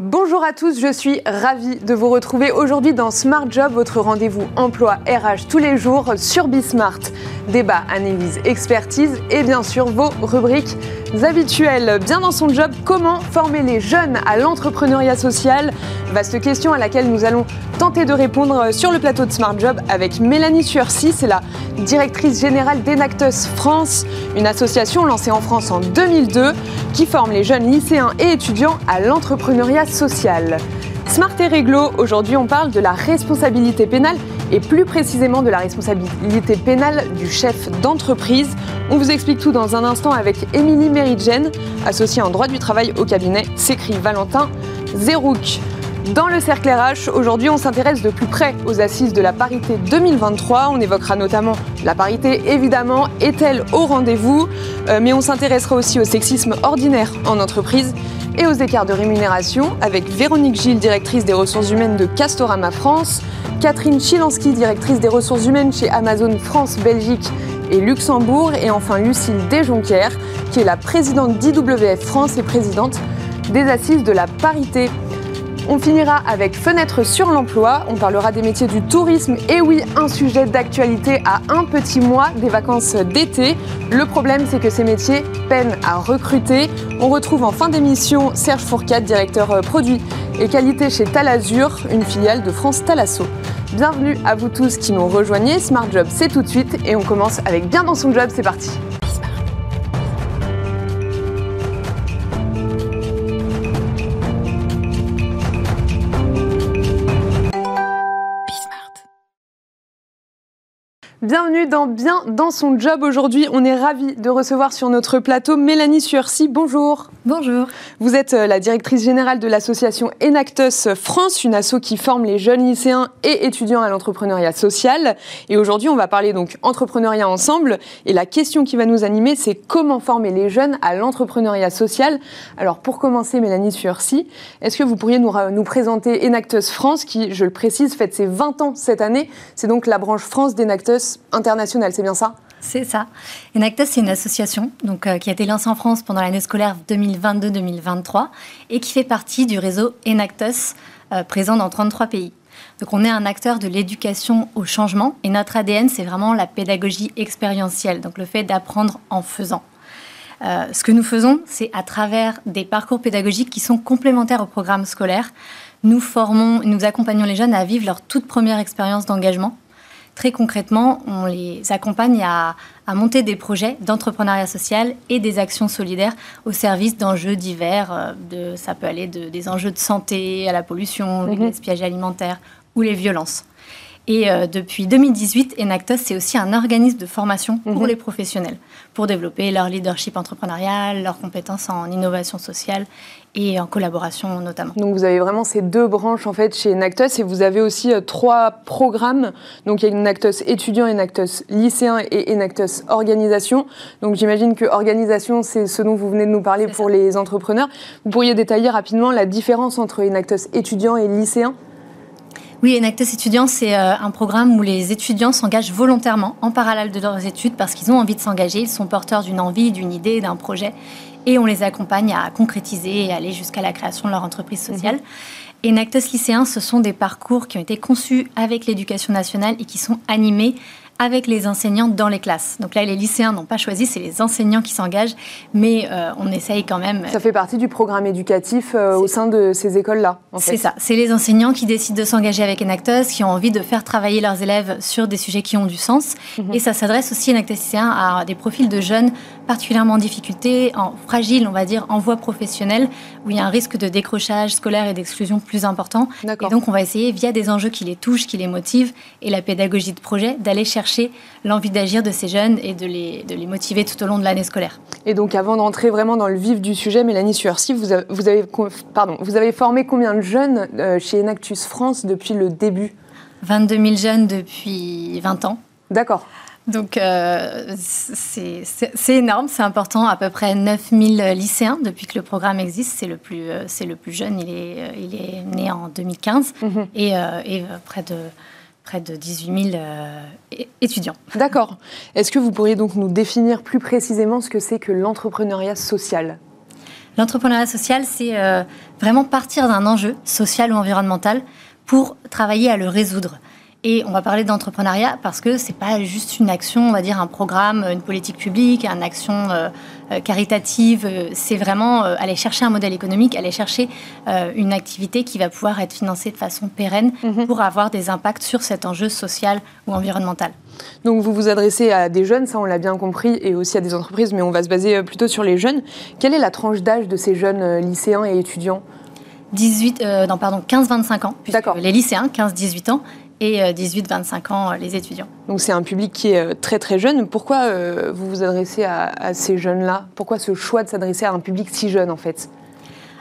Bonjour à tous, je suis ravie de vous retrouver aujourd'hui dans Smart Job, votre rendez-vous emploi RH tous les jours sur Bismart. Débat, analyse, expertise et bien sûr vos rubriques habituelles. Bien dans son job, comment former les jeunes à l'entrepreneuriat social? Vaste question à laquelle nous allons tenter de répondre sur le plateau de Smart Job avec Mélanie Suercy, c'est la directrice générale d'Enactus France, une association lancée en France en 2002 qui forme les jeunes lycéens et étudiants à l'entrepreneuriat social. Smart et Réglo, aujourd'hui on parle de la responsabilité pénale et plus précisément de la responsabilité pénale du chef d'entreprise. On vous explique tout dans un instant avec Émilie Meridjen, associée en droit du travail au cabinet s'écrit Valentin Zerouk. Dans le cercle RH, aujourd'hui, on s'intéresse de plus près aux assises de la parité 2023. On évoquera notamment la parité, évidemment, est-elle au rendez-vous? Euh, Mais on s'intéressera aussi au sexisme ordinaire en entreprise et aux écarts de rémunération avec Véronique Gilles, directrice des ressources humaines de Castorama France, Catherine Chilansky, directrice des ressources humaines chez Amazon France, Belgique et Luxembourg, et enfin Lucille Desjonquières, qui est la présidente d'IWF France et présidente des assises de la parité. On finira avec Fenêtre sur l'emploi. On parlera des métiers du tourisme. Et oui, un sujet d'actualité à un petit mois des vacances d'été. Le problème, c'est que ces métiers peinent à recruter. On retrouve en fin d'émission Serge Fourcade, directeur euh, produit et qualité chez Talazur, une filiale de France Talasso. Bienvenue à vous tous qui nous rejoignez. Smart Job, c'est tout de suite. Et on commence avec Bien dans son job. C'est parti. Bienvenue dans Bien dans son job. Aujourd'hui, on est ravis de recevoir sur notre plateau Mélanie Suercy. Bonjour. Bonjour. Vous êtes euh, la directrice générale de l'association Enactus France, une asso qui forme les jeunes lycéens et étudiants à l'entrepreneuriat social. Et aujourd'hui, on va parler donc entrepreneuriat ensemble. Et la question qui va nous animer, c'est comment former les jeunes à l'entrepreneuriat social. Alors, pour commencer, Mélanie Suercy, est-ce que vous pourriez nous, nous présenter Enactus France, qui, je le précise, fête ses 20 ans cette année. C'est donc la branche France d'Enactus international, c'est bien ça? C'est ça. Enactus, c'est une association donc, euh, qui a été lancée en France pendant l'année scolaire 2022-2023 et qui fait partie du réseau Enactus, euh, présent dans 33 pays. Donc on est un acteur de l'éducation au changement et notre ADN, c'est vraiment la pédagogie expérientielle, donc le fait d'apprendre en faisant. Euh, ce que nous faisons, c'est à travers des parcours pédagogiques qui sont complémentaires au programme scolaire, nous formons, nous accompagnons les jeunes à vivre leur toute première expérience d'engagement Très concrètement, on les accompagne à, monter des projets d'entrepreneuriat social et des actions solidaires au service d'enjeux divers. Euh, de, ça peut aller de, des enjeux de santé à la pollution, le mhm. gaspillage alimentaire ou les violences. Et euh, depuis 2018, Enactus, c'est aussi un organisme de formation pour mhm. les professionnels, pour développer leur leadership entrepreneurial, leurs compétences en innovation sociale et en collaboration notamment. Donc vous avez vraiment ces deux branches en fait chez Enactus et vous avez aussi euh, trois programmes. Donc il y a Enactus étudiant, Enactus lycéen et Enactus organisation. Donc j'imagine que organisation c'est ce dont vous venez de nous parler pour les entrepreneurs. Vous pourriez détailler rapidement la différence entre Enactus étudiant et lycéen? Oui, Enactus étudiant, c'est euh, un programme où les étudiants s'engagent volontairement en parallèle de leurs études parce qu'ils ont envie de s'engager, ils sont porteurs d'une envie, d'une idée, d'un projet et on les accompagne à concrétiser et aller jusqu'à la création de leur entreprise sociale. Mhm. Et Enactus lycéens, ce sont des parcours qui ont été conçus avec l'éducation nationale et qui sont animés avec les enseignants dans les classes. Donc là, les lycéens n'ont pas choisi, c'est les enseignants qui s'engagent, mais euh, on essaye quand même. Ça fait partie du programme éducatif euh, au sein de ces écoles-là. C'est ça. C'est les enseignants qui décident de s'engager avec Enactus, qui ont envie de faire travailler leurs élèves sur des sujets qui ont du sens. Mhm. Et ça s'adresse aussi, Enactus lycéens, à des profils de jeunes particulièrement en difficulté, en fragile, on va dire, en voie professionnelle, où il y a un risque de décrochage scolaire et d'exclusion plus important. Et donc, on va essayer, via des enjeux qui les touchent, qui les motivent, et la pédagogie de projet, d'aller chercher l'envie d'agir de ces jeunes et de les, de les motiver tout au long de l'année scolaire. Et donc avant d'entrer vraiment dans le vif du sujet, Mélanie Suercy, vous, avez, vous, avez, pardon, vous avez formé combien de jeunes euh, chez Enactus France depuis le début? 22 000 jeunes depuis 20 ans. D'accord. Donc euh, c'est énorme, c'est important. À peu près 9000 lycéens depuis que le programme existe. C'est le plus, euh, le plus jeune. Il est, il est né en 2015 mhm. et, et, près de près de 18 000 euh, étudiants. D'accord. Est-ce que vous pourriez donc nous définir plus précisément ce que c'est que l'entrepreneuriat social? L'entrepreneuriat social, c'est vraiment partir d'un enjeu social ou environnemental pour travailler à le résoudre. Et on va parler d'entrepreneuriat parce que c'est pas juste une action, on va dire un programme, une politique publique, une action euh, euh, caritative. C'est vraiment euh, aller chercher un modèle économique, aller chercher une activité qui va pouvoir être financée de façon pérenne mhm. pour avoir des impacts sur cet enjeu social ou environnemental. Donc vous vous adressez à des jeunes, ça on l'a bien compris, et aussi à des entreprises, mais on va se baser plutôt sur les jeunes. Quelle est la tranche d'âge de ces jeunes lycéens et étudiants? 18, non, pardon, 15-25 ans. D'accord. Les lycéens, 15-18 ans, et 18-25 euh, ans euh, les étudiants. Donc c'est un public qui est euh, très très jeune. Pourquoi vous vous adressez à ces jeunes-là? Pourquoi ce choix de s'adresser à un public si jeune en fait?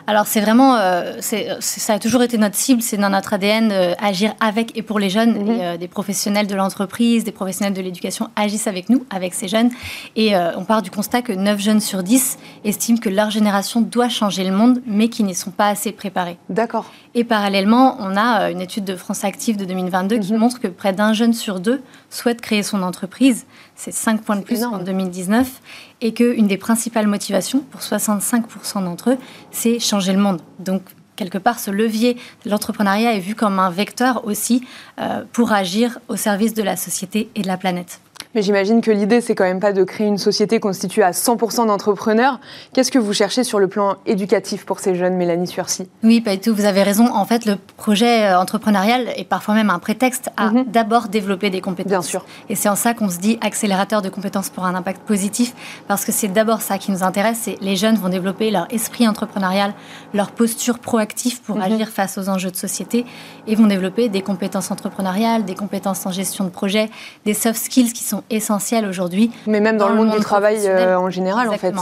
Alors c'est vraiment, euh, ça a toujours été notre cible, c'est dans notre ADN euh, agir avec et pour les jeunes. Mhm. Et, euh, des professionnels de l'entreprise, des professionnels de l'éducation agissent avec nous, avec ces jeunes. Et on part du constat que 9 jeunes sur 10 estiment que leur génération doit changer le monde, mais qui n'y sont pas assez préparés. D'accord. Et parallèlement, on a une étude de France Active de 2022 qui mhm. montre que près d'un jeune sur deux souhaite créer son entreprise. C'est 5 points de plus en 2019 et qu'une des principales motivations pour 65% d'entre eux, c'est changer le monde. Donc, quelque part, ce levier de l'entrepreneuriat est vu comme un vecteur aussi euh, pour agir au service de la société et de la planète. Mais j'imagine que l'idée, c'est quand même pas de créer une société constituée à 100% d'entrepreneurs. Qu'est-ce que vous cherchez sur le plan éducatif pour ces jeunes, Mélanie Surcy Oui, pas du tout. Vous avez raison. En fait, le projet euh, entrepreneurial est parfois même un prétexte à mhm. d'abord développer des compétences. Bien sûr. Et c'est en ça qu'on se dit accélérateur de compétences pour un impact positif, parce que c'est d'abord ça qui nous intéresse. C'est les jeunes vont développer leur esprit entrepreneurial, leur posture proactive pour mhm. agir face aux enjeux de société, et vont développer des compétences entrepreneuriales, des compétences en gestion de projet, des soft skills qui sont essentiel aujourd'hui. Mais même dans, le monde, du travail euh, en général, en fait.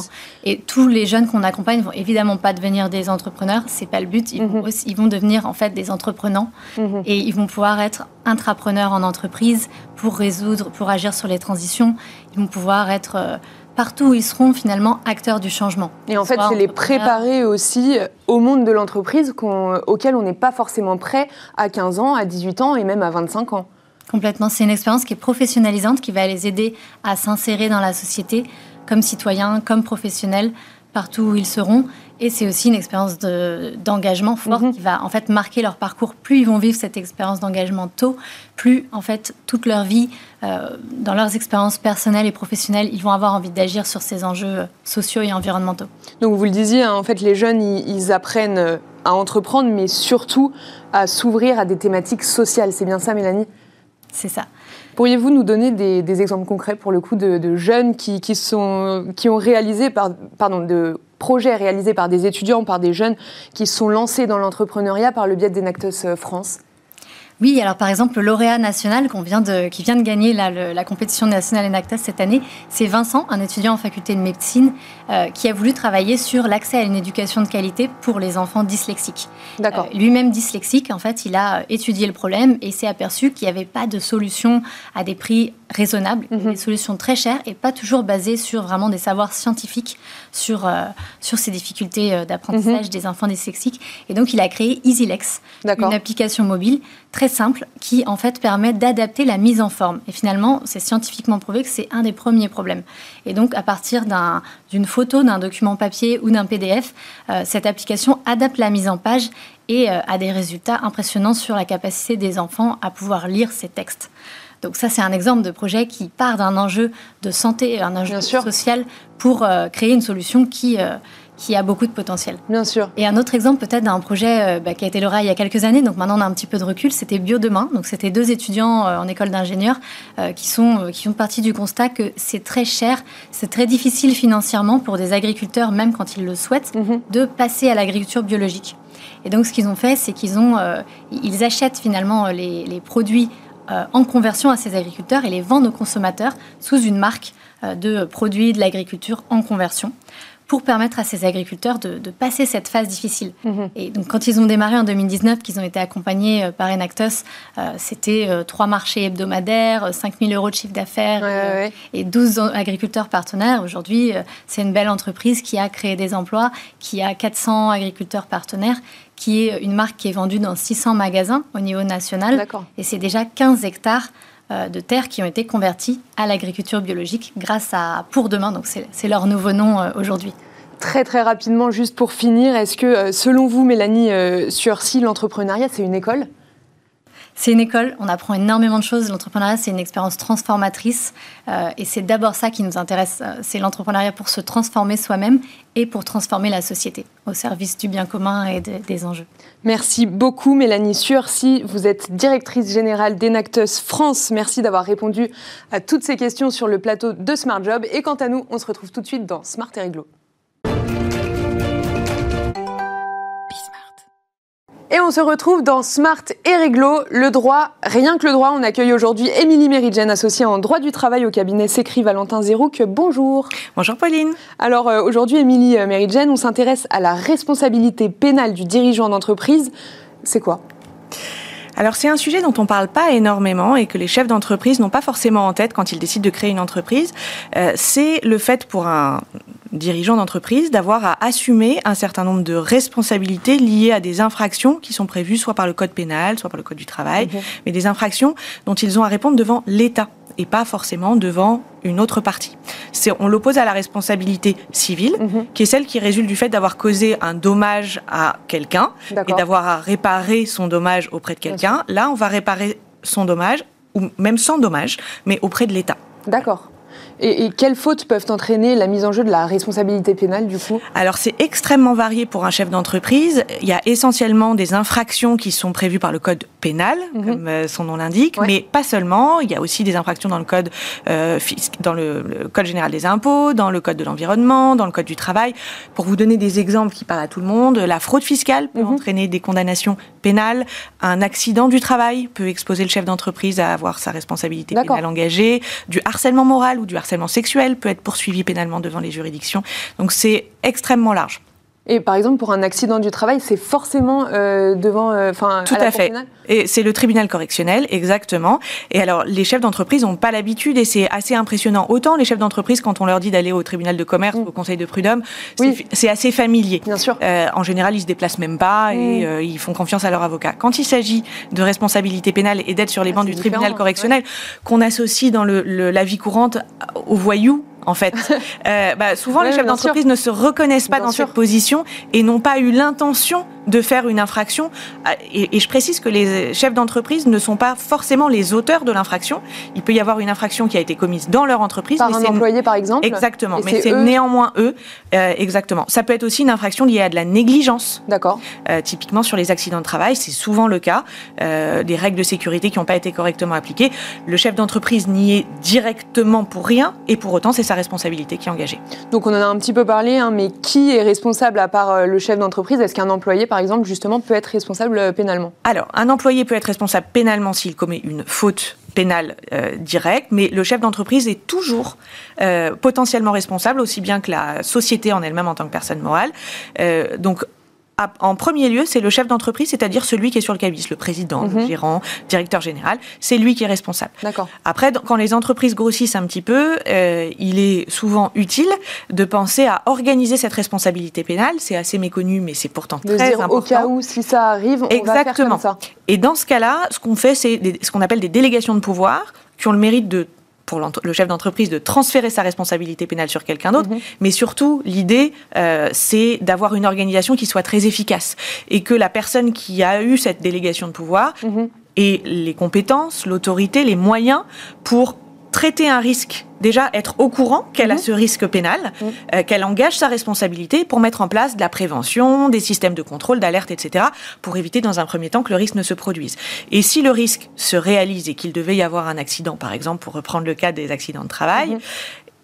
Et tous les jeunes qu'on accompagne vont évidemment pas devenir des entrepreneurs, c'est pas le but. Ils, vont, mhm. ils vont devenir en fait des entreprenants mhm. et ils vont pouvoir être intrapreneurs en entreprise pour résoudre, pour agir sur les transitions. Ils vont pouvoir être euh, partout où ils seront finalement acteurs du changement. Et en fait, c'est les préparer aussi au monde de l'entreprise auquel on n'est pas forcément prêt à 15 ans, à 18 ans et même à 25 ans. Complètement. C'est une expérience qui est professionnalisante, qui va les aider à s'insérer dans la société comme citoyens, comme professionnels, partout où ils seront. Et c'est aussi une expérience d'engagement fort mhm. qui va en fait marquer leur parcours. Plus ils vont vivre cette expérience d'engagement tôt, plus en fait toute leur vie, euh, dans leurs expériences personnelles et professionnelles, ils vont avoir envie d'agir sur ces enjeux sociaux et environnementaux. Donc vous le disiez, hein, en fait les jeunes, ils apprennent à entreprendre, mais surtout à s'ouvrir à des thématiques sociales. C'est bien ça, Mélanie? C'est ça. Pourriez-vous nous donner des, exemples concrets pour le coup de, jeunes qui, sont, qui ont réalisé, par, pardon, de projets réalisés par des étudiants, par des jeunes qui sont lancés dans l'entrepreneuriat par le biais d'Enactus France? Oui, alors par exemple, le lauréat national vient de, qui vient de gagner la, compétition nationale Enactus cette année, c'est Vincent, un étudiant en faculté de médecine, euh, qui a voulu travailler sur l'accès à une éducation de qualité pour les enfants dyslexiques. D'accord. Euh, lui-même dyslexique, en fait, il a étudié le problème et s'est aperçu qu'il n'y avait pas de solution à des prix raisonnables, mhm. des solutions très chères et pas toujours basées sur vraiment des savoirs scientifiques sur, euh, sur ces difficultés d'apprentissage mhm. des enfants dyslexiques. Et donc, il a créé EasyLex, une application mobile très simple qui en fait permet d'adapter la mise en forme. Et finalement, c'est scientifiquement prouvé que c'est un des premiers problèmes. Et donc, à partir d'une photo, d'un document papier ou d'un PDF, euh, cette application adapte la mise en page et euh, a des résultats impressionnants sur la capacité des enfants à pouvoir lire ces textes. Donc ça, c'est un exemple de projet qui part d'un enjeu de santé, un enjeu social, pour euh, créer une solution qui qui a beaucoup de potentiel. Bien sûr. Et un autre exemple peut-être d'un projet euh, bah, qui a été lauréat il y a quelques années, donc maintenant on a un petit peu de recul, c'était Bio Demain. Donc c'était deux étudiants euh, en école d'ingénieurs euh, qui sont qui font partie du constat que c'est très cher, c'est très difficile financièrement pour des agriculteurs, même quand ils le souhaitent, mhm. de passer à l'agriculture biologique. Et donc ce qu'ils ont fait, c'est qu'ils ont ils achètent finalement les, les produits en conversion à ces agriculteurs et les vendent aux consommateurs sous une marque de produits de l'agriculture en conversion pour permettre à ces agriculteurs de, passer cette phase difficile. Mhm. Et donc, quand ils ont démarré en 2019, qu'ils ont été accompagnés euh, par Enactos, euh, c'était euh, trois marchés hebdomadaires, 5 000 euros de chiffre d'affaires et 12 agriculteurs partenaires. Aujourd'hui, c'est une belle entreprise qui a créé des emplois, qui a 400 agriculteurs partenaires, qui est une marque qui est vendue dans 600 magasins au niveau national. Et c'est déjà 15 hectares euh, de terres qui ont été converties à l'agriculture biologique grâce à Pour Demain. Donc c'est leur nouveau nom euh, aujourd'hui. Très très rapidement, juste pour finir, est-ce que selon vous, Mélanie Sursi, l'entrepreneuriat, c'est une école? C'est une école, on apprend énormément de choses. L'entrepreneuriat, c'est une expérience transformatrice. Euh, et c'est d'abord ça qui nous intéresse. Euh, c'est l'entrepreneuriat pour se transformer soi-même et pour transformer la société au service du bien commun et des enjeux. Merci beaucoup, Mélanie Sursi. Vous êtes directrice générale d'Enactus France. Merci d'avoir répondu à toutes ces questions sur le plateau de Smart Job. Et quant à nous, on se retrouve tout de suite dans Smart et Réglo. Et on se retrouve dans Smart et Réglo, le droit, rien que le droit. On accueille aujourd'hui Émilie Méridjen, associée en droit du travail au cabinet Sécrit Valentin Zérouc. Bonjour. Bonjour Pauline. Alors euh, aujourd'hui, Émilie euh, Méridjen, on s'intéresse à la responsabilité pénale du dirigeant d'entreprise. C'est quoi? Alors c'est un sujet dont on parle pas énormément et que les chefs d'entreprise n'ont pas forcément en tête quand ils décident de créer une entreprise. Euh, c'est le fait pour un dirigeant d'entreprise d'avoir à assumer un certain nombre de responsabilités liées à des infractions qui sont prévues soit par le code pénal, soit par le code du travail, mhm. mais des infractions dont ils ont à répondre devant l'État et pas forcément devant une autre partie. on l'oppose à la responsabilité civile, mhm. qui est celle qui résulte du fait d'avoir causé un dommage à quelqu'un et d'avoir à réparer son dommage auprès de quelqu'un. Là, on va réparer son dommage, ou même sans dommage, mais auprès de l'État. D'accord. Et, quelles fautes peuvent entraîner la mise en jeu de la responsabilité pénale du coup? Alors c'est extrêmement varié pour un chef d'entreprise. Il y a essentiellement des infractions qui sont prévues par le code pénal, mhm. comme euh, son nom l'indique, mais pas seulement. Il y a aussi des infractions dans le code euh, dans le, code général des impôts, dans le code de l'environnement, dans le code du travail. Pour vous donner des exemples qui parlent à tout le monde, la fraude fiscale peut mhm. entraîner des condamnations pénales. Un accident du travail peut exposer le chef d'entreprise à avoir sa responsabilité pénale engagée. Du harcèlement moral ou du harcèlement sexuel peut être poursuivi pénalement devant les juridictions. Donc c'est extrêmement large. Et par exemple, pour un accident du travail, c'est forcément euh, devant, euh, enfin, tout à, fait. Et c'est le tribunal correctionnel, exactement. Et alors, les chefs d'entreprise n'ont pas l'habitude, et c'est assez impressionnant. Autant les chefs d'entreprise, quand on leur dit d'aller au tribunal de commerce, mm. au conseil de prud'homme, c'est assez familier. Bien sûr. Euh, en général, ils se déplacent même pas et mm. ils font confiance à leur avocat. Quand il s'agit de responsabilité pénale et d'être sur les ah, bancs du tribunal correctionnel, qu'on associe dans le, la vie courante aux voyous en fait. Euh, bah, souvent, les chefs d'entreprise ne se reconnaissent pas dans cette position et n'ont pas eu l'intention de faire une infraction. Euh, et, je précise que les chefs d'entreprise ne sont pas forcément les auteurs de l'infraction. Il peut y avoir une infraction qui a été commise dans leur entreprise. Par un employé, par exemple Exactement. mais c'est néanmoins eux. Euh, exactement. Ça peut être aussi une infraction liée à de la négligence. D'accord. typiquement sur les accidents de travail, c'est souvent le cas. des règles de sécurité qui n'ont pas été correctement appliquées. Le chef d'entreprise n'y est directement pour rien et pour autant, c'est sa responsabilité qui est engagée. Donc on en a un petit peu parlé, hein, mais qui est responsable à part euh, le chef d'entreprise? Est-ce qu'un employé, par exemple, justement, peut être responsable euh, pénalement Alors, un employé peut être responsable pénalement s'il commet une faute pénale euh, directe, mais le chef d'entreprise est toujours potentiellement responsable, aussi bien que la société en elle-même en tant que personne morale. donc, en premier lieu, c'est le chef d'entreprise, c'est-à-dire celui qui est sur le cabis, le président, le mhm. gérant, directeur général. C'est lui qui est responsable. D'accord. Après, quand les entreprises grossissent un petit peu, euh, il est souvent utile de penser à organiser cette responsabilité pénale. C'est assez méconnu, mais c'est pourtant de très dire, Au cas où, si ça arrive, on Exactement. va faire comme ça. Et dans ce cas-là, ce qu'on fait, c'est ce qu'on appelle des délégations de pouvoir qui ont le mérite de pour le chef d'entreprise de transférer sa responsabilité pénale sur quelqu'un d'autre, mhm. mais surtout l'idée euh, c'est d'avoir une organisation qui soit très efficace et que la personne qui a eu cette délégation de pouvoir mhm. ait les compétences, l'autorité, les moyens pour traiter un risque, déjà être au courant qu'elle a mhm. ce risque pénal, mhm. euh, qu'elle engage sa responsabilité pour mettre en place de la prévention, des systèmes de contrôle, d'alerte, etc., pour éviter dans un premier temps que le risque ne se produise. Et si le risque se réalise et qu'il devait y avoir un accident, par exemple, pour reprendre le cas des accidents de travail, mhm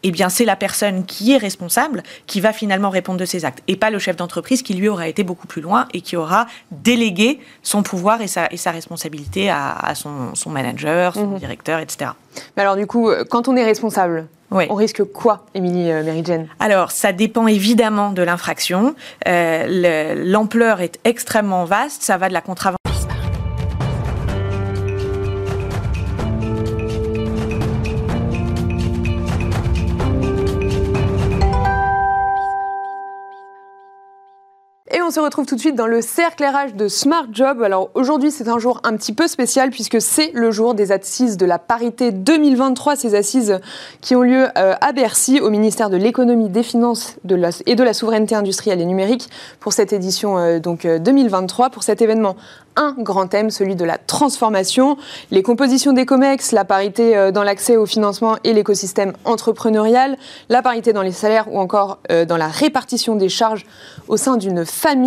eh bien, c'est la personne qui est responsable qui va finalement répondre de ses actes, et pas le chef d'entreprise qui lui aura été beaucoup plus loin et qui aura délégué son pouvoir et sa, et sa responsabilité à, son, manager, son mhm. directeur, etc. Mais alors, du coup, quand on est responsable, On risque quoi, Émilie euh, Meridjen Alors, ça dépend évidemment de l'infraction. Euh, l'ampleur est extrêmement vaste. Ça va de la contravention on se retrouve tout de suite dans le cercle RH de Smart Job. Alors aujourd'hui, c'est un jour un petit peu spécial puisque c'est le jour des assises de la parité 2023, ces assises qui ont lieu euh, à Bercy au ministère de l'économie, des finances et de la souveraineté industrielle et numérique pour cette édition euh, donc 2023 pour cet événement un grand thème, celui de la transformation, les compositions des COMEX, la parité euh, dans l'accès au financement et l'écosystème entrepreneurial, la parité dans les salaires ou encore euh, dans la répartition des charges au sein d'une famille.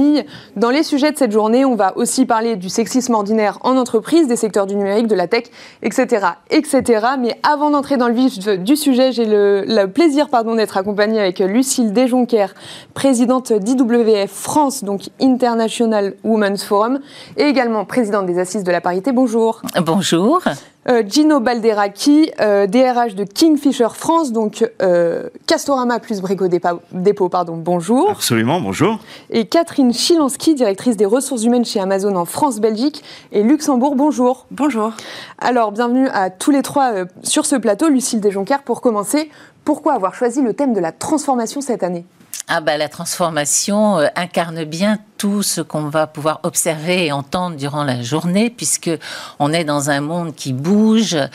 Dans les sujets de cette journée, on va aussi parler du sexisme ordinaire en entreprise, des secteurs du numérique, de la tech, etc. etc. Mais avant d'entrer dans le vif du sujet, j'ai le, plaisir d'être accompagnée avec Lucille Desjonquer, présidente d'IWF France, donc International Women's Forum, et également présidente des Assises de la parité. Bonjour. Bonjour. Euh, Gino Balderaki, euh, DRH de Kingfisher France, donc euh, Castorama plus Brico Dépôt, pardon, bonjour. Absolument, bonjour. Et Catherine Chilansky, directrice des ressources humaines chez Amazon en France, Belgique et Luxembourg, bonjour. Bonjour. Alors, bienvenue à tous les trois sur ce plateau. Lucille Desjonquières, pour commencer, pourquoi avoir choisi le thème de la transformation cette année? Ah bah, la transformation incarne bien tout ce qu'on va pouvoir observer et entendre durant la journée, puisque on est dans un monde qui bouge euh,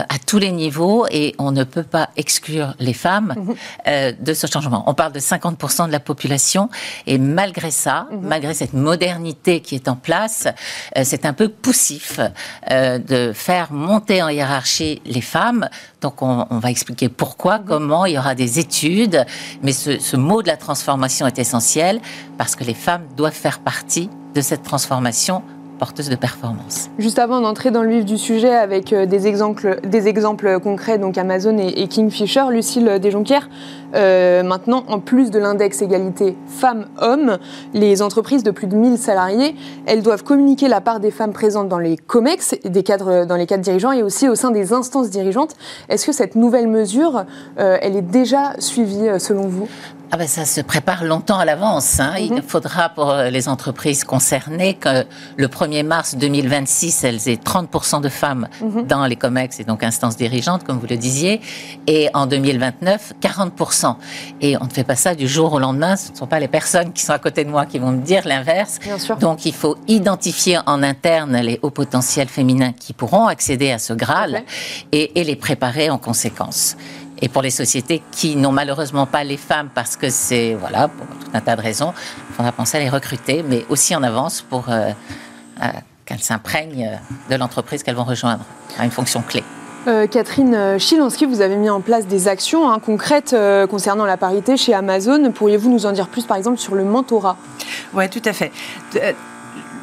à tous les niveaux et on ne peut pas exclure les femmes mhm. euh, de ce changement. On parle de 50% de la population et malgré ça, mhm. malgré cette modernité qui est en place, euh, c'est un peu poussif de faire monter en hiérarchie les femmes. Donc on, va expliquer pourquoi, mhm. comment, il y aura des études, mais ce, ce mot de la transformation est essentiel parce que les femmes doivent faire partie de cette transformation porteuse de performance. Juste avant d'entrer dans le vif du sujet avec euh, des exemples, concrets, donc Amazon et, Kingfisher, Lucille Desjonquières, euh, maintenant, en plus de l'index égalité femmes-hommes, les entreprises de plus de 1000 salariés, elles doivent communiquer la part des femmes présentes dans les COMEX, des cadres, dans les cadres dirigeants et aussi au sein des instances dirigeantes. Est-ce que cette nouvelle mesure, euh, elle est déjà suivie selon vous? Ah ben ça se prépare longtemps à l'avance. Hein. Il mhm. faudra pour euh, les entreprises concernées que le 1er mars 2026, elles aient 30% de femmes mhm. dans les COMEX et donc instances dirigeantes, comme vous le disiez, et en 2029, 40%. Et on ne fait pas ça du jour au lendemain. Ce ne sont pas les personnes qui sont à côté de moi qui vont me dire l'inverse. Donc il faut identifier en interne les hauts potentiels féminins qui pourront accéder à ce Graal et, et les préparer en conséquence et pour les sociétés qui n'ont malheureusement pas les femmes parce que c'est, voilà, pour tout un tas de raisons, il faudra penser à les recruter, mais aussi en avance pour euh, euh, qu'elles s'imprègnent de l'entreprise qu'elles vont rejoindre à une fonction clé. Euh, Catherine Chilansky, vous avez mis en place des actions hein, concrètes concernant la parité chez Amazon. Pourriez-vous nous en dire plus, par exemple, sur le mentorat? Oui, tout à fait.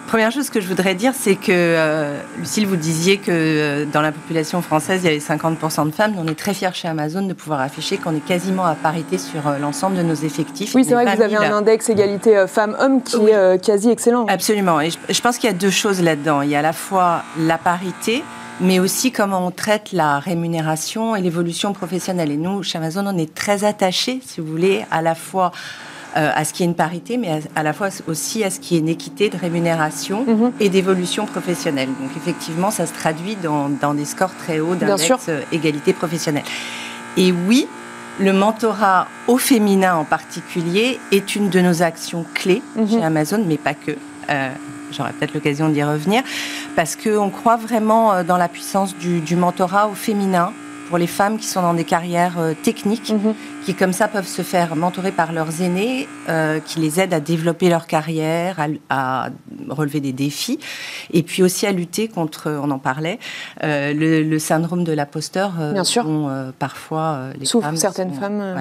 Première chose que je voudrais dire, c'est que, euh, Lucille, vous disiez que euh, dans la population française, il y avait 50% de femmes. On est très fiers chez Amazon de pouvoir afficher qu'on est quasiment à parité sur euh, l'ensemble de nos effectifs. Oui, c'est vrai que vous avez un index égalité femmes-hommes qui est quasi excellent. Absolument. Et je, pense qu'il y a deux choses là-dedans. Il y a à la fois la parité, mais aussi comment on traite la rémunération et l'évolution professionnelle. Et nous, chez Amazon, on est très attachés, si vous voulez, à la fois euh, à ce qu'il y ait une parité, mais à, la fois aussi à ce qu'il y ait une équité de rémunération mhm. et d'évolution professionnelle. Donc effectivement, ça se traduit dans, des scores très hauts d'index euh, égalité professionnelle. Et oui, le mentorat au féminin en particulier est une de nos actions clés mhm. chez Amazon, mais pas que. Euh, j'aurai peut-être l'occasion d'y revenir, parce qu'on croit vraiment dans la puissance du, du mentorat au féminin pour les femmes qui sont dans des carrières euh, techniques, mhm. qui comme ça peuvent se faire mentorer par leurs aînés, euh, qui les aident à développer leur carrière, à, relever des défis, et puis aussi à lutter contre, on en parlait, euh, le, syndrome de l'imposteur, Bien sûr. parfois les Souffrent certaines femmes.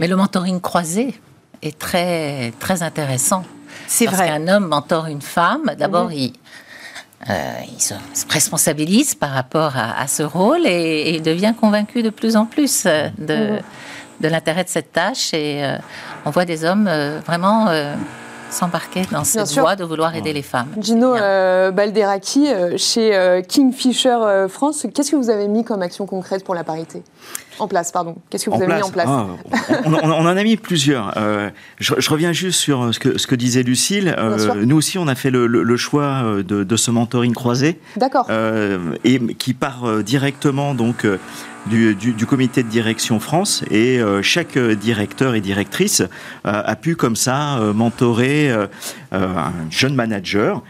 Mais le mentoring croisé est très très intéressant. C'est vrai. qu'un homme mentor une femme, d'abord mhm. il euh, il se, responsabilise par rapport à, ce rôle et, devient convaincu de plus en plus euh, de, de l'intérêt de cette tâche. Et euh, on voit des hommes vraiment s'embarquer dans cette voie de vouloir aider les femmes. Gino Balderaki, chez Kingfisher France, qu'est-ce que vous avez mis comme action concrète pour la parité? En place, pardon. Qu'est-ce que vous avez mis en place ah, on, en a mis plusieurs. Euh, je, reviens juste sur ce que, ce que disait Lucille. Euh, nous aussi, on a fait le, choix euh, de, ce mentoring croisé. D'accord. et qui part directement donc du, du, comité de direction France et chaque directeur et directrice a pu comme ça mentorer un jeune manager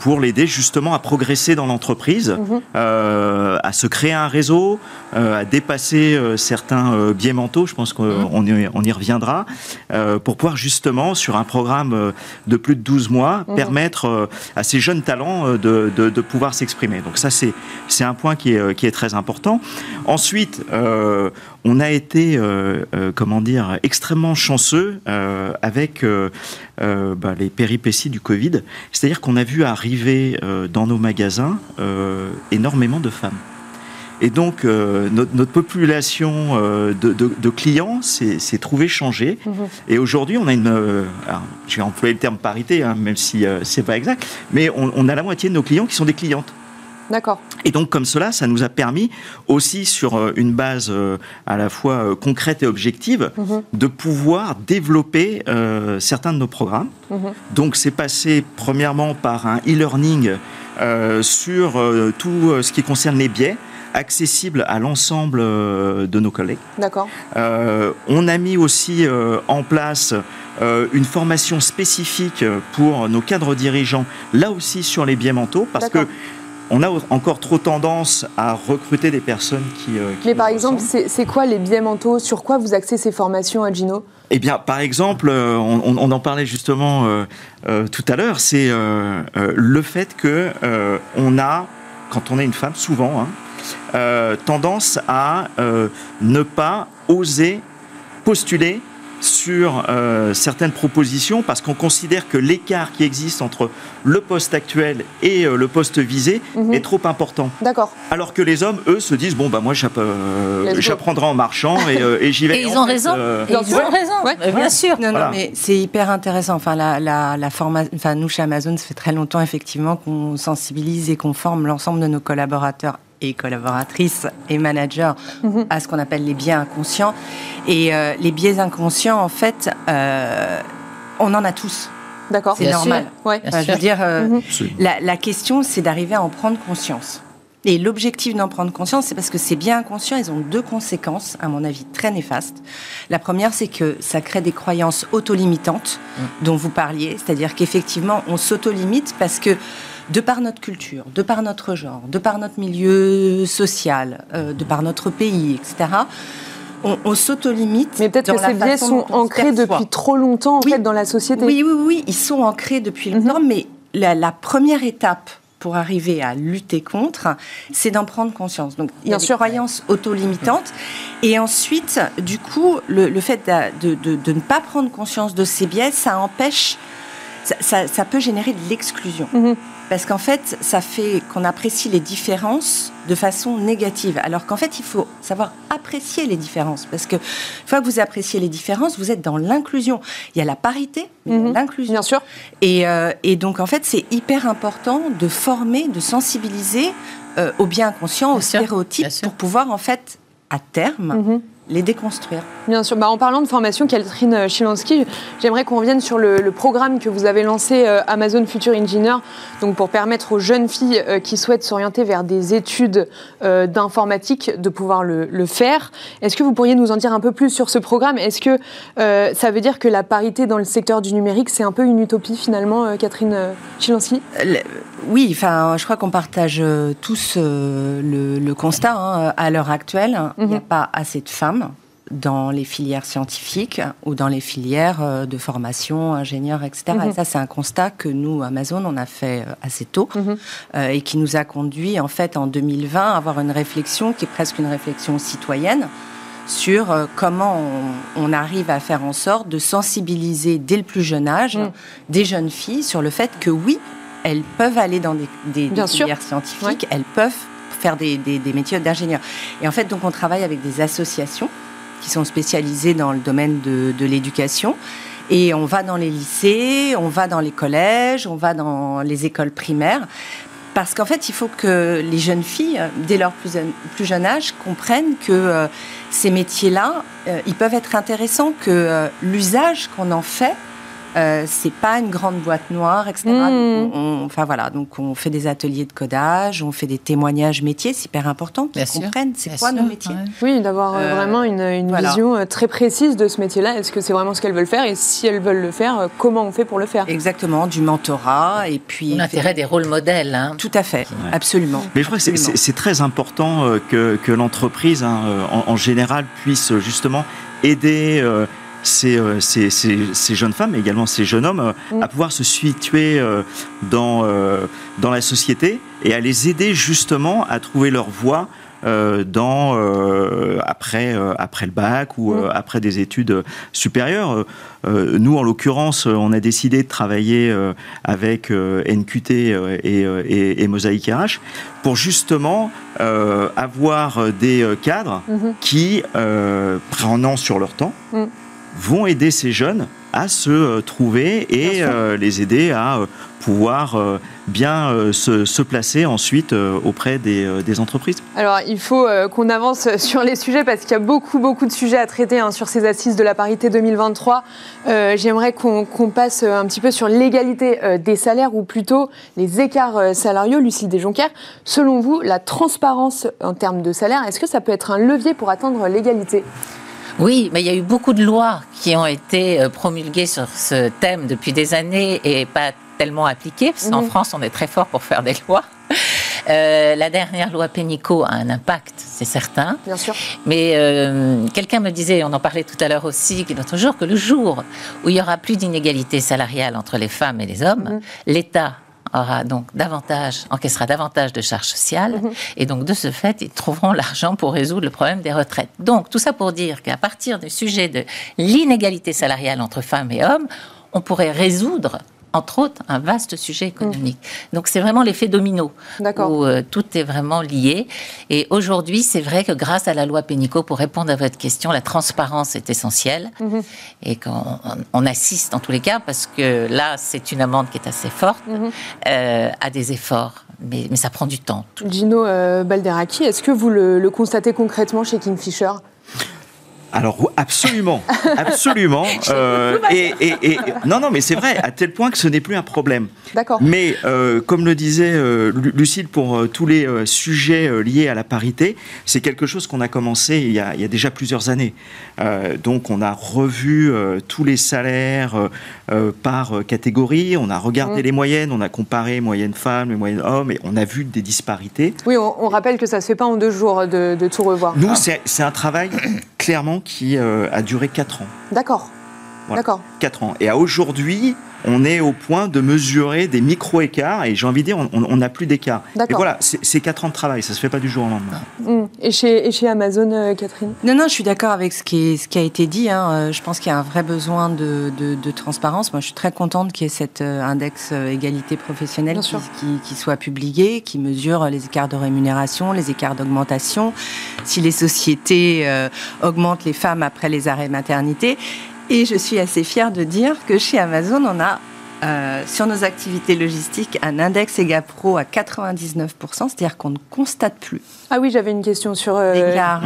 pour l'aider justement à progresser dans l'entreprise, mhm. à se créer un réseau, à dépasser certains biais mentaux. Je pense qu'on y, on y reviendra pour pouvoir justement sur un programme de plus de 12 mois mhm. permettre à ces jeunes talents de, de, de pouvoir s'exprimer. Donc ça, c'est un point qui est, qui est très important. Ensuite, euh, on a été, euh, euh, comment dire, extrêmement chanceux avec bah, les péripéties du Covid. C'est-à-dire qu'on a vu arriver dans nos magasins énormément de femmes. Et donc, notre, population de, clients s'est trouvée changée. Mmh. Et aujourd'hui, on a une. J'ai employé le terme parité, hein, même si c'est pas exact, mais on, on, a la moitié de nos clients qui sont des clientes. D'accord. Et donc comme cela, ça nous a permis aussi sur euh, une base euh, à la fois euh, concrète et objective mhm. de pouvoir développer certains de nos programmes. Mhm. Donc c'est passé premièrement par un e-learning sur tout ce qui concerne les biais accessible à l'ensemble de nos collègues. D'accord. on a mis aussi en place une formation spécifique pour nos cadres dirigeants, là aussi sur les biais mentaux, parce que on a encore trop tendance à recruter des personnes qui. Euh, Mais par exemple, c'est quoi les biais mentaux? Sur quoi vous axez ces formations à Gino? Eh bien, par exemple, euh, on, en parlait justement euh, tout à l'heure, c'est le fait que on a, quand on est une femme, souvent, hein, tendance à ne pas oser postuler sur euh, certaines propositions parce qu'on considère que l'écart qui existe entre le poste actuel et euh, le poste visé mhm. est trop important. D'accord. Alors que les hommes, eux, se disent bon bah moi euh, j'apprendrai en marchant et, j'y vais. Et ils ont raison. ils ont raison. Bien sûr. Non, non, mais c'est hyper intéressant. Enfin, la, la, formation. Enfin, nous chez Amazon, ça fait très longtemps effectivement qu'on sensibilise et qu'on forme l'ensemble de nos collaborateurs et collaboratrices et managers mhm. à ce qu'on appelle les biais inconscients. Et euh, les biais inconscients, en fait, euh, on en a tous. D'accord. C'est normal. Ouais. je veux dire, euh, mhm. la, la, question, c'est d'arriver à en prendre conscience. Et l'objectif d'en prendre conscience, c'est parce que ces biais inconscients, ils ont deux conséquences, à mon avis, très néfastes. La première, c'est que ça crée des croyances auto-limitantes mm. dont vous parliez, c'est-à-dire qu'effectivement, on s'auto-limite parce que de par notre culture, de par notre genre, de par notre milieu social, euh, de par notre pays, etc., on, on s'auto-limite. Mais peut-être que ces biais sont ancrés depuis trop longtemps en fait, dans la société. Oui, oui, oui, ils sont ancrés depuis longtemps, mhm. mais la, première étape pour arriver à lutter contre, c'est d'en prendre conscience. Donc, il y a des croyances auto-limitantes. Et ensuite, du coup, le, fait de, ne pas prendre conscience de ces biais, ça empêche, ça, peut générer de l'exclusion. Mhm. Parce qu'en fait, ça fait qu'on apprécie les différences de façon négative. Alors qu'en fait, il faut savoir apprécier les différences. Parce que une fois que vous appréciez les différences, vous êtes dans l'inclusion. Il y a la parité, mhm. l'inclusion. Bien sûr. Et, euh, et, donc, en fait, c'est hyper important de former, de sensibiliser euh, au bien inconscient, aux stéréotypes, pour pouvoir, en fait, à terme, mhm les déconstruire. Bien sûr. Bah, en parlant de formation, Catherine Chilansky, j'aimerais qu'on revienne sur le, programme que vous avez lancé euh, Amazon Future Engineer, donc pour permettre aux jeunes filles euh, qui souhaitent s'orienter vers des études euh, d'informatique de pouvoir le, faire. Est-ce que vous pourriez nous en dire un peu plus sur ce programme? Est-ce que ça veut dire que la parité dans le secteur du numérique, c'est un peu une utopie finalement, Catherine Chilansky? Oui, enfin, je crois qu'on partage tous le, constat hein, à l'heure actuelle. Il n'y a mhm. pas assez de femmes dans les filières scientifiques ou dans les filières euh, de formation, ingénieurs, etc. Et mhm. ça, c'est un constat que nous, Amazon, on a fait euh, assez tôt mhm. euh, et qui nous a conduit, en fait, en 2020, à avoir une réflexion qui est presque une réflexion citoyenne sur comment on, arrive à faire en sorte de sensibiliser dès le plus jeune âge des jeunes filles sur le fait que oui, elles peuvent aller dans des, filières scientifiques, elles peuvent faire des, des métiers d'ingénieur. Et en fait, donc, on travaille avec des associations qui sont spécialisés dans le domaine de, l'éducation. Et on va dans les lycées, on va dans les collèges, on va dans les écoles primaires. Parce qu'en fait, il faut que les jeunes filles, dès leur plus, plus jeune âge, comprennent que euh, ces métiers-là, euh, ils peuvent être intéressants, que euh, l'usage qu'on en fait Euh, c'est pas une grande boîte noire, etc. Mm. On- enfin voilà, donc on fait des ateliers de codage, on fait des témoignages métiers, c'est hyper important qu'ils comprennent c'est quoi sûr, nos métiers? ouais. Oui, d'avoir euh, Euh, vraiment une, une voilà. vision très précise de ce métier-là. Est-ce que c'est vraiment ce qu'elles veulent faire? Et si elles veulent le faire, comment on fait pour le faire? Exactement, du mentorat et puis L'intérêt des rôles modèles. hein. tout à fait, absolument. Mais je crois que c'est- Absolument. c'est c'est très important que, que l'entreprise, hein, en, en général, puisse justement aider euh, ces, euh, ces- ces- ces jeunes femmes, mais également ces jeunes hommes, euh, Mm. à pouvoir se situer euh, dans, dans la société et à les aider justement à trouver leur voie. euh, dans euh, après euh, après le bac ou euh, après des études supérieures. Nous, en l'occurrence, on a décidé de travailler avec NQT et, et, et Mosaïque RH pour justement avoir des cadres Mhm. qui, prenant sur leur temps, Mm. Vont aider ces jeunes à se euh, trouver et euh, les aider à euh, pouvoir euh, bien euh, se, se placer ensuite auprès des, des entreprises. Alors, il faut qu'on avance sur les sujets parce qu'il y a beaucoup, beaucoup de sujets à traiter hein, sur ces assises de la parité 2023. Euh, J'aimerais qu'on passe un petit peu sur l'égalité des salaires ou plutôt les écarts salariaux. Lucille Desjonquières, selon vous, la transparence en termes de salaire, est-ce que ça peut être un levier pour atteindre l'égalité? Oui, mais il y a eu beaucoup de lois qui ont été euh, promulguées sur ce thème depuis des années et pas tellement appliquées, parce qu'en Mhm. France, on est très fort pour faire des lois. Euh, la dernière loi Pénicaud a un impact, c'est certain. Bien sûr. Mais euh, quelqu'un me disait, on en parlait tout à l'heure aussi, l'autre jour, que le jour où il y aura plus d'inégalité salariale entre les femmes et les hommes, Mhm. l'État aura donc davantage, encaissera davantage de charges sociales, Mhm. et donc de ce fait, ils trouveront l'argent pour résoudre le problème des retraites. Donc tout ça pour dire qu'à partir du sujet de l'inégalité salariale entre femmes et hommes, on pourrait résoudre entre autres, un vaste sujet économique. Donc c'est vraiment l'effet domino, où euh, tout est vraiment lié. Et aujourd'hui, c'est vrai que grâce à la loi Pénicaud, pour répondre à votre question, la transparence est essentielle Mhm. et qu'on on- assiste en tous les cas, parce que là, c'est une amende qui est assez forte, Mhm. euh, à des efforts. Mais, mais ça prend du temps. Gino euh, Balderaki, est-ce que vous le, le constatez concrètement chez Kingfisher? Alors absolument, absolument. Euh, et, et- et- non, non, mais c'est vrai, à tel point que ce n'est plus un problème. D'accord. Mais euh, comme le disait euh, Lu- Lucille pour euh, tous les euh, sujets liés à la parité, c'est quelque chose qu'on a commencé il y a, il y a déjà plusieurs années. Donc on a revu tous les salaires par catégorie, on a regardé Mm. les moyennes, on a comparé moyenne femmes et moyenne hommes, et on a vu des disparités. Oui, on, on rappelle que ça se fait pas en deux jours de, de tout revoir. Nous, c'est un travail clairement qui euh, a duré 4 ans. D'accord. Voilà. D'accord. 4 ans. Et à aujourd'hui, on est au point de mesurer des micro-écarts, et j'ai envie de dire, on- n'a plus d'écart. Et D'accord. voilà, c'est c'est 4 ans de travail, ça se fait pas du jour au lendemain. Mm. Et, chez, et chez Amazon, euh, Catherine? Non, non, je suis d'accord avec ce qui, est- ce qui a été dit. hein. Euh, Je pense qu'il y a un vrai besoin de, de- de transparence. Moi, je suis très contente qu'il y ait cet euh, index égalité professionnelle qui, sûr. qui- qui soit publié, qui mesure les écarts de rémunération, les écarts d'augmentation, si les sociétés euh, augmentent les femmes après les arrêts maternité. Et je suis assez fière de dire que chez Amazon, on a euh, sur nos activités logistiques un index EGAPRO à 99%, c'est-à-dire qu'on ne constate plus Ah oui, j'avais une question sur, euh,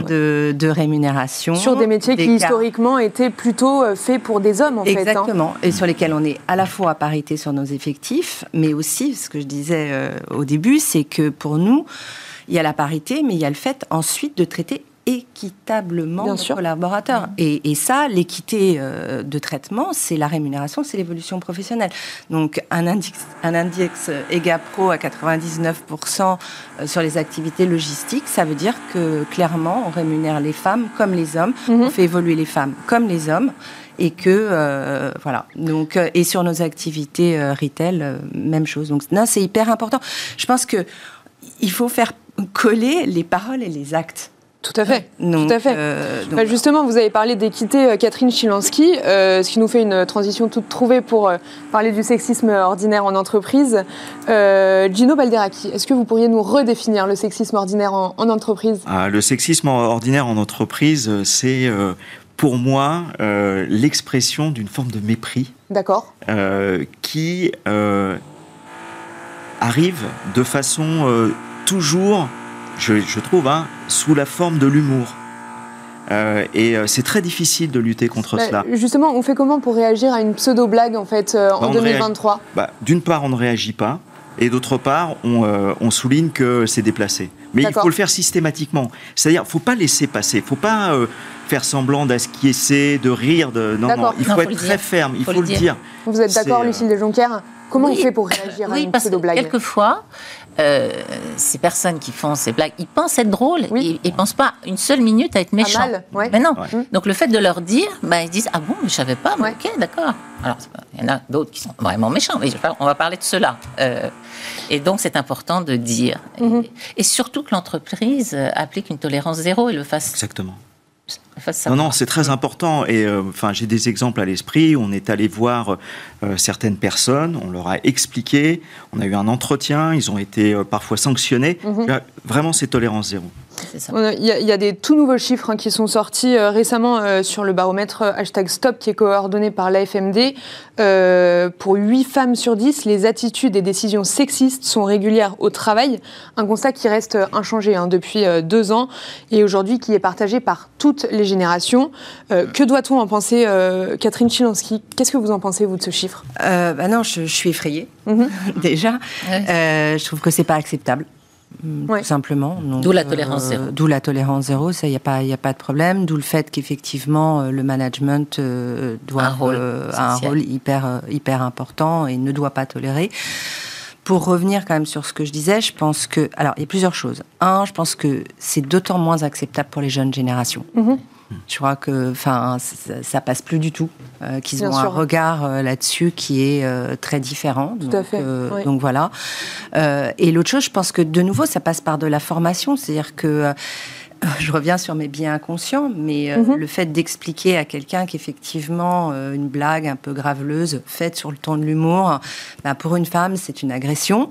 de, de rémunération. sur des métiers qui historiquement étaient plutôt euh, faits pour des hommes, en fait. hein. Exactement, et sur lesquels on est à la fois à parité sur nos effectifs, mais aussi, ce que je disais euh, au début, c'est que pour nous, il y a la parité, mais il y a le fait ensuite de traiter équitablement Bien nos collaborateurs. Et, et ça, l'équité euh, de traitement, c'est la rémunération, c'est l'évolution professionnelle. Donc un index, un index EGAPRO à 99% euh, sur les activités logistiques, ça veut dire que clairement, on rémunère les femmes comme les hommes, Mhm. on fait évoluer les femmes comme les hommes. Et que euh, voilà. Donc euh, et sur nos activités euh, retail même chose. Donc non c'est hyper important. Je pense que il faut faire coller les paroles et les actes Tout à fait. donc, Tout à fait. euh, donc, Bah, justement, vous avez parlé d'équité, euh, Catherine Chilansky, euh, ce qui nous fait une transition toute trouvée pour euh, parler du sexisme ordinaire en entreprise. Euh, Gino Balderaki, est-ce que vous pourriez nous redéfinir le sexisme ordinaire en, en entreprise? Ah, le sexisme ordinaire en entreprise, c'est euh, pour moi euh, l'expression d'une forme de mépris D'accord euh, qui euh, arrive de façon euh, toujours, je, je trouve, hein, sous la forme de l'humour. Euh, et euh, c'est très difficile de lutter contre Bah, cela. Justement, on fait comment pour réagir à une pseudo-blague en fait euh, Bah, en on ne 2023 Bah, D'une part, on ne réagit pas. Et d'autre part, on, euh, on souligne que c'est déplacé. Mais il faut le faire systématiquement. C'est-à-dire, il ne faut pas laisser passer. Il ne faut pas euh, faire semblant d'acquiescer, de rire. De... Non, il Non, faut être très dire. ferme. Il Faut faut, le dire. dire. Vous êtes d'accord, Lucille Desjonquières Comment Oui. on fait pour réagir à Oui, une parce que pseudo-blague? quelquefois, euh, ces personnes qui font ces blagues, ils pensent être drôles. Oui. Ils, ils pensent pas une seule minute à être méchants. mal, ouais. Mais non. Ouais. Donc le fait de leur dire, bah, ils disent ah bon, mais je savais pas. Ouais. Ok, d'accord. Alors il y en a d'autres qui sont vraiment méchants, mais on va parler de cela. Euh, et donc c'est important de dire, Et- Mhm. et, surtout que l'entreprise euh, applique une tolérance zéro et le fasse. Exactement. Non, non, c'est très important. Et euh, enfin, j'ai des exemples à l'esprit. On est allé voir euh, certaines personnes, on leur a expliqué, on a eu un entretien, ils ont été euh, parfois sanctionnés. Mhm. Vraiment, c'est tolérance zéro. Ça. Il y, a- il y a des tout nouveaux chiffres hein, qui sont sortis euh, récemment euh, sur le baromètre hashtag Stop qui est coordonné par l'AFMD. Euh, pour 8 femmes sur 10, les attitudes et décisions sexistes sont régulières au travail. Un constat qui reste inchangé hein, depuis euh, deux ans et aujourd'hui qui est partagé par toutes les générations. Euh, que doit-on en penser, euh, Catherine Chilansky Qu'est-ce que vous en pensez, vous, de ce chiffre? Euh, bah non, je, je suis effrayée Mhm. déjà. Ouais. Euh, je trouve que c'est pas acceptable. mm, Ouais. Tout simplement. D'où la tolérance euh, zéro. D'où la tolérance zéro, ça, il n'y a, pas- y a pas de problème. D'où le fait qu'effectivement, le management euh, doit Un rôle euh, a un rôle hyper, hyper important et ne doit pas tolérer. Pour revenir quand même sur ce que je disais, je pense que. Alors, il y a plusieurs choses. Un, je pense que c'est d'autant moins acceptable pour les jeunes générations. Mhm. Je crois que, enfin, ça, ça passe plus du tout. euh, qu'ils ont un regard euh, là-dessus qui est euh, très différent. Tout donc, à fait, euh, oui. donc voilà. Et l'autre chose, je pense que de nouveau, ça passe par de la formation, c'est-à-dire que je reviens sur mes biens inconscients, mais euh, Mhm. le fait d'expliquer à quelqu'un qu'effectivement euh, une blague un peu graveleuse faite sur le ton de l'humour, ben, pour une femme, c'est une agression.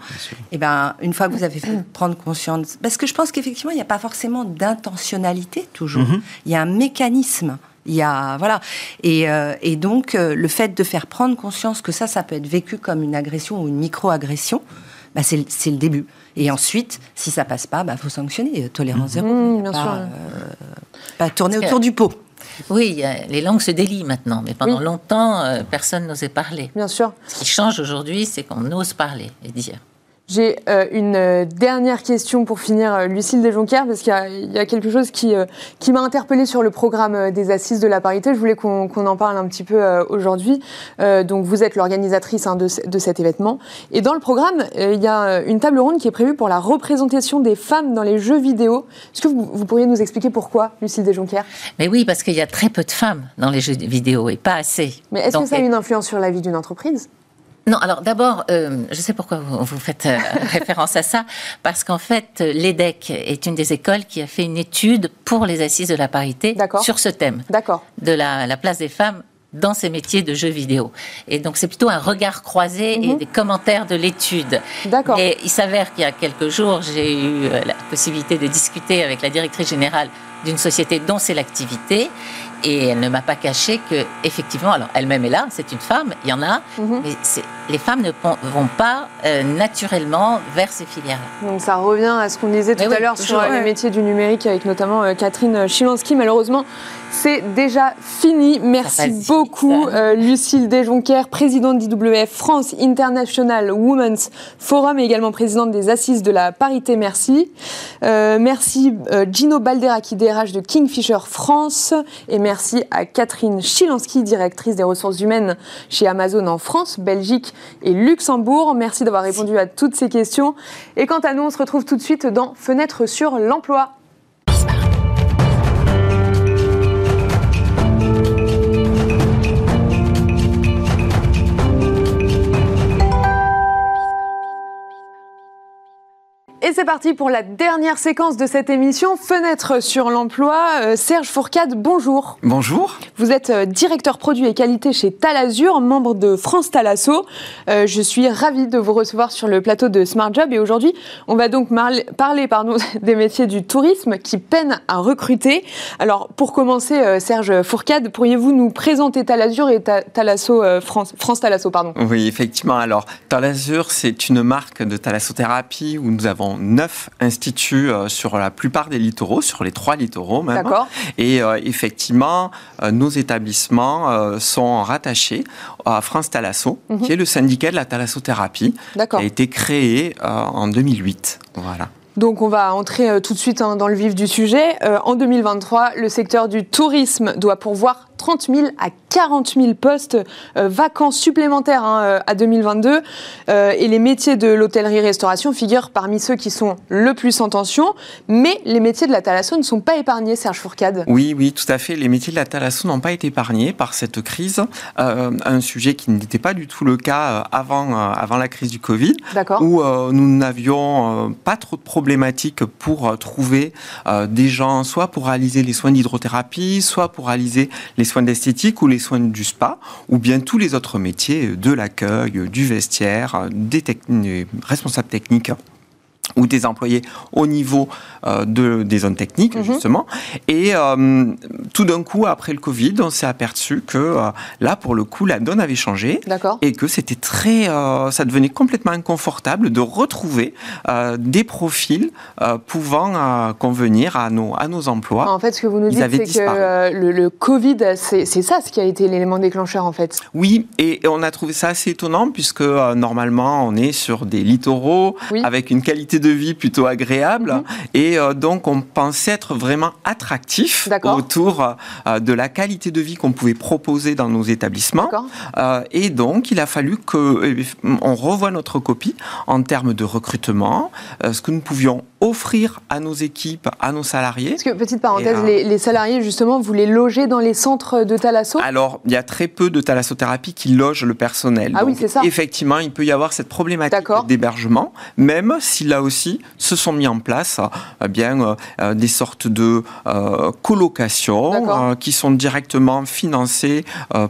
Et ben une fois que vous avez fait prendre conscience, parce que je pense qu'effectivement, il n'y a pas forcément d'intentionnalité toujours. Mhm. Il y a un mécanisme. Il y a voilà et, euh, et donc euh, le fait de faire prendre conscience que ça, ça peut être vécu comme une agression ou une micro-agression, bah, c'est le- c'est le début. Et ensuite, si ça passe pas, bah faut sanctionner. Euh, Tolérance zéro. Mmh, bien pas, sûr. euh, pas tourner Parce que- autour du pot. Oui, il les langues se délient maintenant, mais pendant Oui. longtemps, euh, personne n'osait parler. Bien sûr. Ce qui change aujourd'hui, c'est qu'on ose parler et dire. J'ai euh, une euh, dernière question pour finir, euh, Lucille Desjonquières, parce qu'il y a- il y, a quelque chose qui, euh, qui m'a interpellée sur le programme des Assises de la parité. Je voulais qu'on en parle un petit peu euh, aujourd'hui. Donc, vous êtes l'organisatrice hein, de, ce- de cet événement. Et dans le programme, il y a une table ronde qui est prévue pour la représentation des femmes dans les jeux vidéo. Est-ce que vous, vous pourriez nous expliquer pourquoi, Lucille Desjonquières? Mais oui, parce qu'il y a très peu de femmes dans les jeux vidéo et pas assez. Mais est-ce que ça a une influence sur la vie d'une entreprise? Non, alors d'abord, euh, je sais pourquoi vous, vous faites euh, référence à ça, parce qu'en fait, l'EDEC est une des écoles qui a fait une étude pour les assises de la parité sur ce thème D'accord. de la, la place des femmes dans ces métiers de jeux vidéo. Et donc c'est plutôt un regard croisé et Mhm. des commentaires de l'étude. D'accord. Et il s'avère qu'il y a quelques jours, j'ai eu euh, la possibilité de discuter avec la directrice générale d'une société dont c'est l'activité. Et elle ne m'a pas caché que, effectivement, alors elle-même est là, c'est une femme, il y en a, Mhm. mais les femmes ne vont pas euh, naturellement vers ces filières-là. Donc ça revient à ce qu'on disait tout à l'heure sur euh, les ouais. métiers du numérique avec notamment euh, Catherine Chilansky. Malheureusement, c'est déjà fini. Merci beaucoup euh, Lucille Desjonquières, présidente d'IWF France International Women's Forum et également présidente des Assises de la parité. Merci. Merci Gino Balderaki, DRH de Kingfisher France et merci à Catherine Chilansky, directrice des ressources humaines chez Amazon en France, Belgique et Luxembourg. Merci d'avoir répondu à toutes ces questions. Et quant à nous, on se retrouve tout de suite dans Fenêtre sur l'emploi. Et c'est parti pour la dernière séquence de cette émission, Fenêtre sur l'emploi. Euh, Serge Fourcade, bonjour. Bonjour. Vous êtes euh, directeur produit et qualité chez Talazur, membre de France Talasso. Euh, je suis ravie de vous recevoir sur le plateau de Smart Job et aujourd'hui, on va donc parler pardon, des métiers du tourisme qui peinent à recruter. Alors, pour commencer, Serge Fourcade, pourriez-vous nous présenter Talazur et Ta- Talasso France, France Talasso, pardon? Oui, effectivement. Alors, Talazur, c'est une marque de thalassothérapie où nous avons neuf instituts sur la plupart des littoraux, sur les trois littoraux même. Et effectivement, nos établissements sont rattachés à France Thalasso, Mhm. qui est le syndicat de la thalassothérapie, qui a été créé en 2008. Voilà. Donc on va entrer euh, tout de suite hein, dans le vif du sujet. Euh, en 2023, le secteur du tourisme doit pourvoir 30 000 à 40 000 postes euh, vacants supplémentaires hein, euh, à 2022. Euh, et les métiers de l'hôtellerie-restauration figurent parmi ceux qui sont le plus en tension. Mais les métiers de la thalasso ne sont pas épargnés, Serge Fourcade. Oui, oui, tout à fait. Les métiers de la thalasso n'ont pas été épargnés par cette crise. Euh, un sujet qui n'était pas du tout le cas avant, avant la crise du Covid, D'accord où nous n'avions pas trop de problématiques pour trouver des gens, soit pour réaliser les soins d'hydrothérapie, soit pour réaliser les soins d'esthétique ou les soins du spa, ou bien tous les autres métiers euh, de l'accueil, euh, du vestiaire, euh, des, responsables techniques ou des employés au niveau euh, de, des zones techniques, Mhm. justement. Et euh, tout d'un coup, après le Covid, on s'est aperçu que euh, là, pour le coup, la donne avait changé D'accord et que c'était très, ça devenait complètement inconfortable de retrouver des profils pouvant convenir à nos, à nos emplois. En fait, ce que vous nous dites, c'est que le, le Covid, c'est ça ce qui a été l'élément déclencheur, en fait. Oui, et, et on a trouvé ça assez étonnant puisque normalement on est sur des littoraux Oui. avec une qualité de vie plutôt agréable Mhm. et euh, donc on pensait être vraiment attractif autour euh, de la qualité de vie qu'on pouvait proposer dans nos établissements. Euh, et donc, il a fallu qu'on revoie notre copie en termes de recrutement, euh, ce que nous pouvions offrir à nos équipes, à nos salariés. Parce que, petite parenthèse, les, les salariés, justement, vous les logez dans les centres de thalasso Alors, il y a très peu de thalassothérapie qui logent le personnel. Ah oui, c'est ça. Effectivement, il peut y avoir cette problématique d'hébergement, même si là aussi se sont mis en place euh, bien euh, euh, des sortes de euh, colocations euh, qui sont directement financées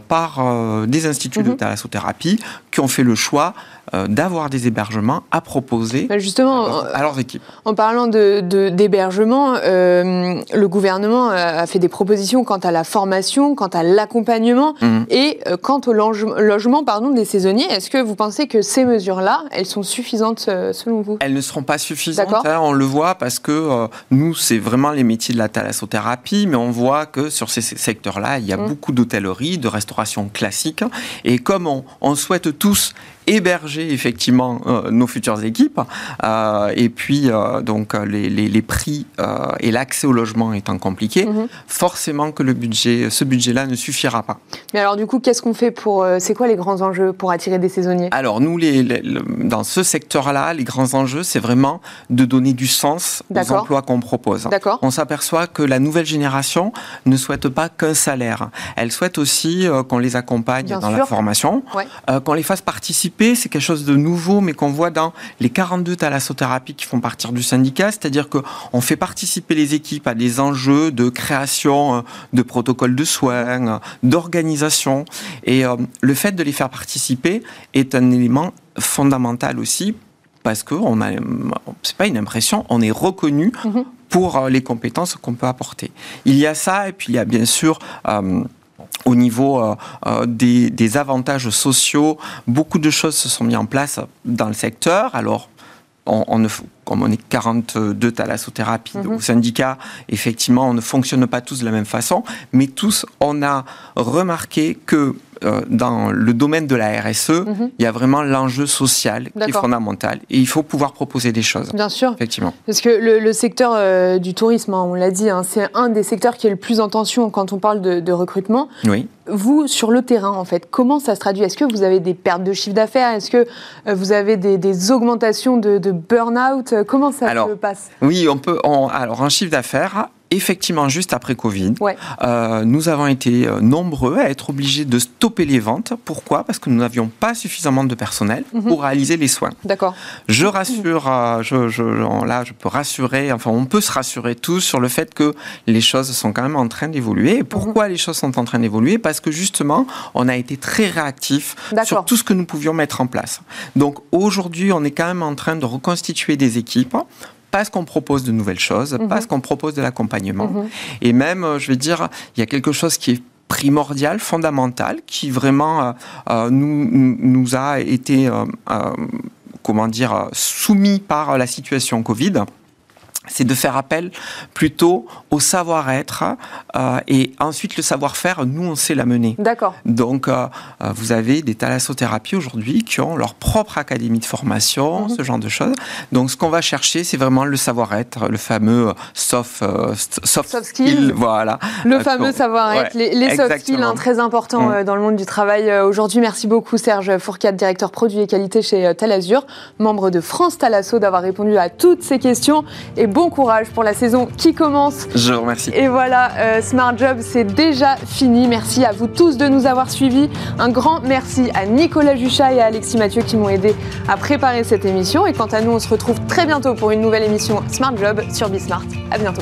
par des instituts de Mhm. thalassothérapie qui ont fait le choix euh, d'avoir des hébergements à proposer Bah, Justement, à leurs- à leurs équipes. En parlant de- de- d'hébergement, euh, le gouvernement a fait des propositions quant à la formation, quant à l'accompagnement Mhm. et euh, quant au loge- logement pardon, des saisonniers. Est-ce que vous pensez que ces mesures-là, elles sont suffisantes selon vous? Elles ne seront pas suffisantes, hein, on le voit parce que nous, c'est vraiment les métiers de la thalassothérapie, mais on voit que sur ces secteurs-là, il y a Mm. beaucoup d'hôtellerie, de restauration classique, et comme on, on souhaite tous héberger effectivement euh, nos futures équipes, euh, et puis euh, donc les, les- les prix et l'accès au logement étant compliqués, Mhm. forcément que le budget, ce budget-là ne suffira pas. Mais alors du coup, qu'est-ce qu'on fait pour... c'est quoi les grands enjeux pour attirer des saisonniers? Alors nous, les, les- le- dans ce secteur-là, les grands enjeux, c'est vraiment de donner du sens aux emplois qu'on propose. D'accord On s'aperçoit que la nouvelle génération ne souhaite pas qu'un salaire. Elle souhaite aussi qu'on les accompagne Bien dans sûr. la formation, Ouais. qu'on les fasse participer. C'est quelque chose de nouveau, mais qu'on voit dans les 42 thalassothérapies qui font partie du syndicat. C'est-à-dire qu'on fait participer les équipes à des enjeux de création euh, de protocoles de soins, euh, d'organisation. Et euh, le fait de les faire participer est un élément fondamental aussi parce que on a, c'est pas une impression, on est reconnu Mhm. pour les compétences qu'on peut apporter. Il y a ça, et puis il y a bien sûr. euh, au niveau euh, euh, des, des avantages sociaux, beaucoup de choses se sont mises en place dans le secteur. Alors, on, on ne, f- comme on est 42 thalassothérapies Mhm. au syndicat, effectivement, on ne fonctionne pas tous de la même façon, mais tous, on a remarqué que euh, dans le domaine de la RSE, Mhm. il y a vraiment l'enjeu social qui est fondamental. Et il faut pouvoir proposer des choses, Bien sûr. effectivement. Parce que le, le secteur euh, du tourisme, hein, on l'a dit, hein, c'est un des secteurs qui est le plus en tension quand on parle de, de recrutement. Oui. Vous, sur le terrain, en fait, comment ça se traduit? Est-ce que vous avez des pertes de chiffre d'affaires? Est-ce que euh, vous avez des, des augmentations de, de burn-out? Comment ça Alors, se passe? Oui, on peut. on- alors, un chiffre d'affaires, effectivement, juste après Covid, Ouais. euh, nous avons été euh, nombreux à être obligés de stopper les ventes. Pourquoi? Parce que nous n'avions pas suffisamment de personnel Mhm. pour réaliser les soins. D'accord. Je rassure, euh, je, je- là, je peux rassurer, enfin, on peut se rassurer tous sur le fait que les choses sont quand même en train d'évoluer. Et pourquoi Mhm. les choses sont en train d'évoluer? Parce que justement, on a été très réactifs sur tout ce que nous pouvions mettre en place. Donc aujourd'hui, on est quand même en train de reconstituer des équipes parce qu'on propose de nouvelles choses, Mhm. parce qu'on propose de l'accompagnement. Mhm. Et même, euh, je vais dire, il y a quelque chose qui est primordial, fondamental, qui vraiment euh, euh, nous, nous a été euh, euh, comment dire, soumis par la situation Covid c'est de faire appel plutôt au savoir-être euh, et ensuite le savoir-faire, nous, on sait la mener. D'accord. Donc, euh, euh, vous avez des thalassothérapies aujourd'hui qui ont leur propre académie de formation, mhm. ce genre de choses. Donc, ce qu'on va chercher, c'est vraiment le savoir-être, le fameux soft, soft, skills. Voilà. Le fameux savoir-être, les, soft skills, hein, très important mm. dans le monde du travail aujourd'hui. Merci beaucoup, Serge Fourcade, directeur produit et qualité chez Talazur, membre de France Talasso, d'avoir répondu à toutes ces questions. Et bon courage pour la saison qui commence. Je vous remercie. Et voilà, euh, Smart Job, c'est déjà fini. Merci à vous tous de nous avoir suivis. Un grand merci à Nicolas Juchat et à Alexis Mathieu qui m'ont aidé à préparer cette émission. Et quant à nous, on se retrouve très bientôt pour une nouvelle émission Smart Job sur Bismart. À bientôt.